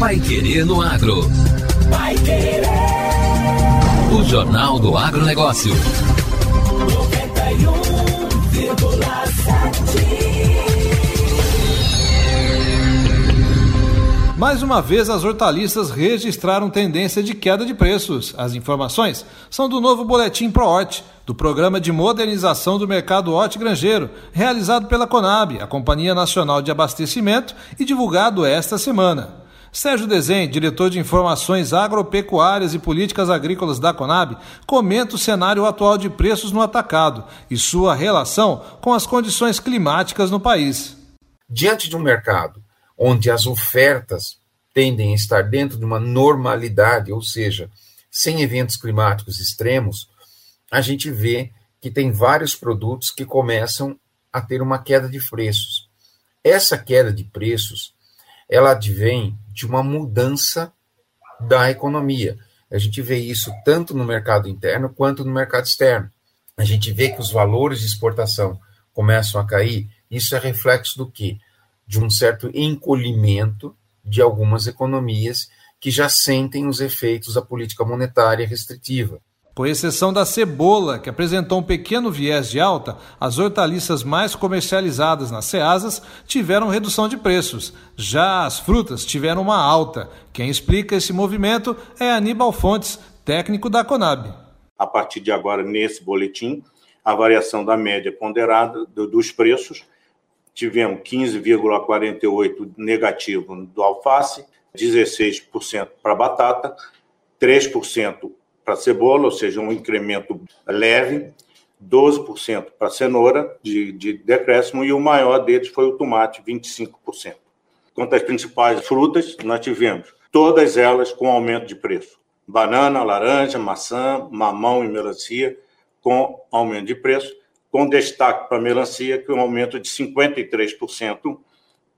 Pai Querer no Agro. Pai Querer. O Jornal do Agronegócio. 91,7. Mais uma vez, as hortaliças registraram tendência de queda de preços. As informações são do novo Boletim ProHort, do Programa de Modernização do Mercado Hortigranjeiro, realizado pela Conab, a Companhia Nacional de Abastecimento, e divulgado esta semana. Sérgio Desen, diretor de Informações Agropecuárias e Políticas Agrícolas da Conab, comenta o cenário atual de preços no atacado e sua relação com as condições climáticas no país. Diante de um mercado onde as ofertas tendem a estar dentro de uma normalidade, ou seja, sem eventos climáticos extremos, a gente vê que tem vários produtos que começam a ter uma queda de preços. Essa queda de preços, ela advém de uma mudança da economia. A gente vê isso tanto no mercado interno quanto no mercado externo. A gente vê que os valores de exportação começam a cair. Isso é reflexo do quê? De um certo encolhimento de algumas economias que já sentem os efeitos da política monetária restritiva. Com exceção da cebola, que apresentou um pequeno viés de alta, as hortaliças mais comercializadas nas ceasas tiveram redução de preços. Já as frutas tiveram uma alta. Quem explica esse movimento é Aníbal Fontes, técnico da Conab. A partir de agora, nesse boletim, a variação da média ponderada dos preços, tivemos 15,48% negativo do alface, 16% para batata, 3% para cebola, ou seja, um incremento leve, 12% para cenoura de, de decréscimo e o maior deles foi o tomate, 25%. Quanto às principais frutas, nós tivemos todas elas com aumento de preço. Banana, laranja, maçã, mamão e melancia com aumento de preço, com destaque para a melancia, que é um aumento de 53%,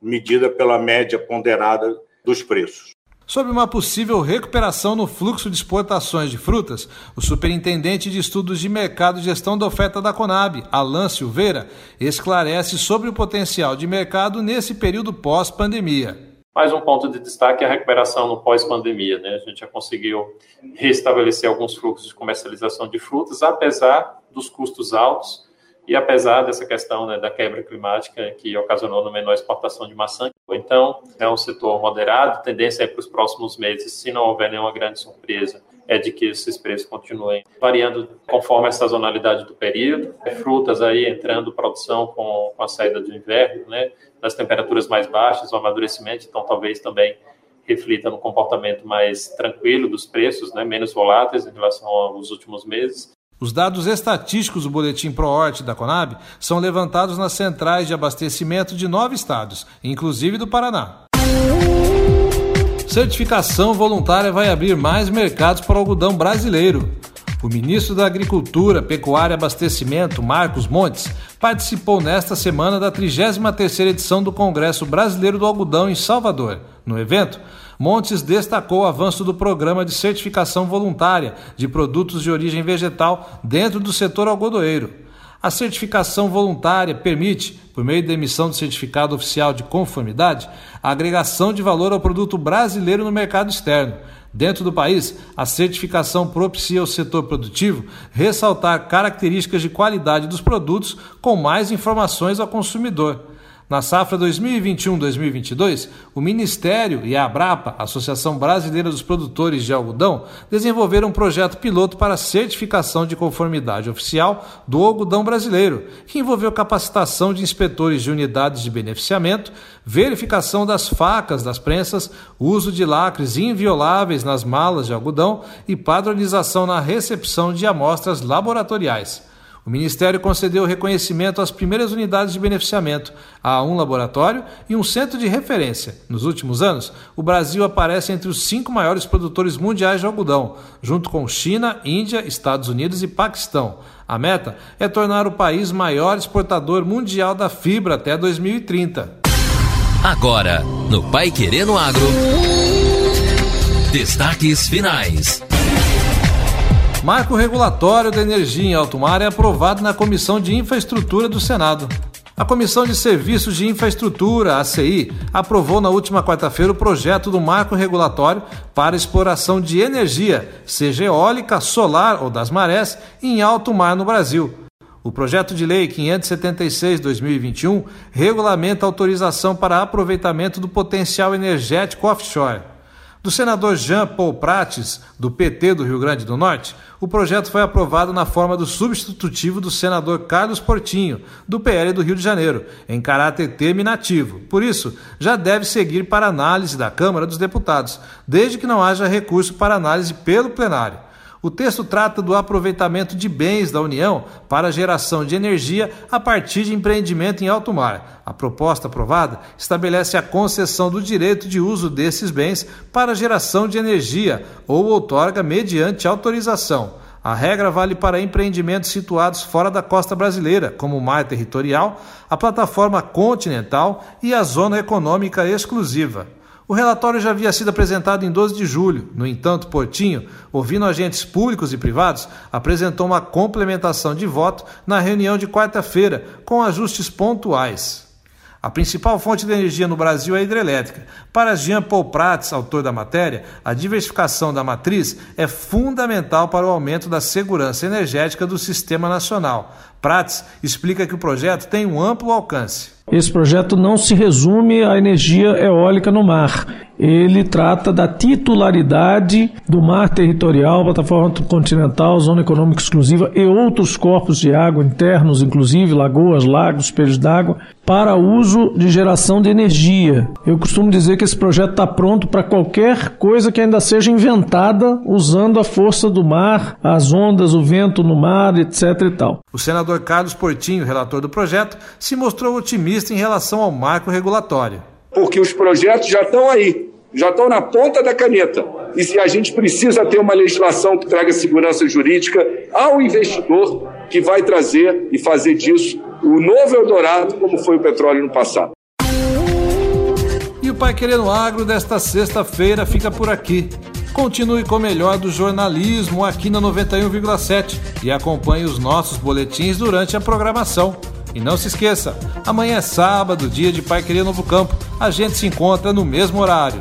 medida pela média ponderada dos preços. Sobre uma possível recuperação no fluxo de exportações de frutas, o superintendente de estudos de mercado e gestão da oferta da Conab, Alan Silveira, esclarece sobre o potencial de mercado nesse período pós-pandemia. Mais um ponto de destaque é a recuperação no pós-pandemia. Né? A gente já conseguiu restabelecer alguns fluxos de comercialização de frutas, apesar dos custos altos e apesar dessa questão né, da quebra climática que ocasionou uma menor exportação de maçã. Então, é um setor moderado, tendência é para os próximos meses, se não houver nenhuma grande surpresa, é de que esses preços continuem variando conforme a sazonalidade do período. Frutas aí entrando produção com, com a saída do inverno, né, das temperaturas mais baixas, o amadurecimento, então talvez também reflita no comportamento mais tranquilo dos preços, né, menos voláteis em relação aos últimos meses. Os dados estatísticos do Boletim ProHort da Conab são levantados nas centrais de abastecimento de nove estados, inclusive do Paraná. Certificação voluntária vai abrir mais mercados para o algodão brasileiro. O ministro da Agricultura, Pecuária e Abastecimento, Marcos Montes, participou nesta semana da 33ª edição do Congresso Brasileiro do Algodão em Salvador. No evento, Montes destacou o avanço do programa de certificação voluntária de produtos de origem vegetal dentro do setor algodoeiro. A certificação voluntária permite, por meio da emissão de certificado oficial de conformidade, a agregação de valor ao produto brasileiro no mercado externo. Dentro do país, a certificação propicia ao setor produtivo ressaltar características de qualidade dos produtos com mais informações ao consumidor. Na safra 2021-2022, o Ministério e a Abrapa, Associação Brasileira dos Produtores de Algodão, desenvolveram um projeto piloto para certificação de conformidade oficial do algodão brasileiro, que envolveu capacitação de inspetores de unidades de beneficiamento, verificação das facas das prensas, uso de lacres invioláveis nas malas de algodão e padronização na recepção de amostras laboratoriais. O Ministério concedeu reconhecimento às primeiras unidades de beneficiamento, a um laboratório e um centro de referência. Nos últimos anos, o Brasil aparece entre os cinco maiores produtores mundiais de algodão, junto com China, Índia, Estados Unidos e Paquistão. A meta é tornar o país maior exportador mundial da fibra até 2030. Agora, no Pai Querendo Agro. Destaques finais. Marco regulatório da energia em alto mar é aprovado na Comissão de Infraestrutura do Senado. A Comissão de Serviços de Infraestrutura, ACI, aprovou na última quarta-feira o projeto do marco regulatório para exploração de energia, seja eólica, solar ou das marés, em alto mar no Brasil. O projeto de lei 576-2021 regulamenta a autorização para aproveitamento do potencial energético offshore. Do senador Jean Paul Prates, do PT do Rio Grande do Norte, o projeto foi aprovado na forma do substitutivo do senador Carlos Portinho, do PL do Rio de Janeiro, em caráter terminativo. Por isso, já deve seguir para análise da Câmara dos Deputados, desde que não haja recurso para análise pelo plenário. O texto trata do aproveitamento de bens da União para geração de energia a partir de empreendimento em alto mar. A proposta aprovada estabelece a concessão do direito de uso desses bens para geração de energia ou outorga mediante autorização. A regra vale para empreendimentos situados fora da costa brasileira, como o mar territorial, a plataforma continental e a zona econômica exclusiva. O relatório já havia sido apresentado em 12 de julho. No entanto, Portinho, ouvindo agentes públicos e privados, apresentou uma complementação de voto na reunião de quarta-feira, com ajustes pontuais. A principal fonte de energia no Brasil é a hidrelétrica. Para Jean Paul Prats, autor da matéria, a diversificação da matriz é fundamental para o aumento da segurança energética do sistema nacional. Prats explica que o projeto tem um amplo alcance. Esse projeto não se resume à energia eólica no mar. Ele trata da titularidade do mar territorial, plataforma continental, zona econômica exclusiva e outros corpos de água internos, inclusive lagoas, lagos, espelhos d'água, para uso de geração de energia. Eu costumo dizer que esse projeto está pronto para qualquer coisa que ainda seja inventada usando a força do mar, as ondas, o vento no mar, etc. e tal. O senador Carlos Portinho, relator do projeto, se mostrou otimista em relação ao marco regulatório. Porque os projetos já estão aí, já estão na ponta da caneta. E se a gente precisa ter uma legislação que traga segurança jurídica ao investidor que vai trazer e fazer disso o novo Eldorado, como foi o petróleo no passado. E o Pai Querendo Agro desta sexta-feira fica por aqui. Continue com o melhor do jornalismo aqui na 91,7 e acompanhe os nossos boletins durante a programação. E não se esqueça, amanhã é sábado, dia de Pai Querer Novo Campo. A gente se encontra no mesmo horário.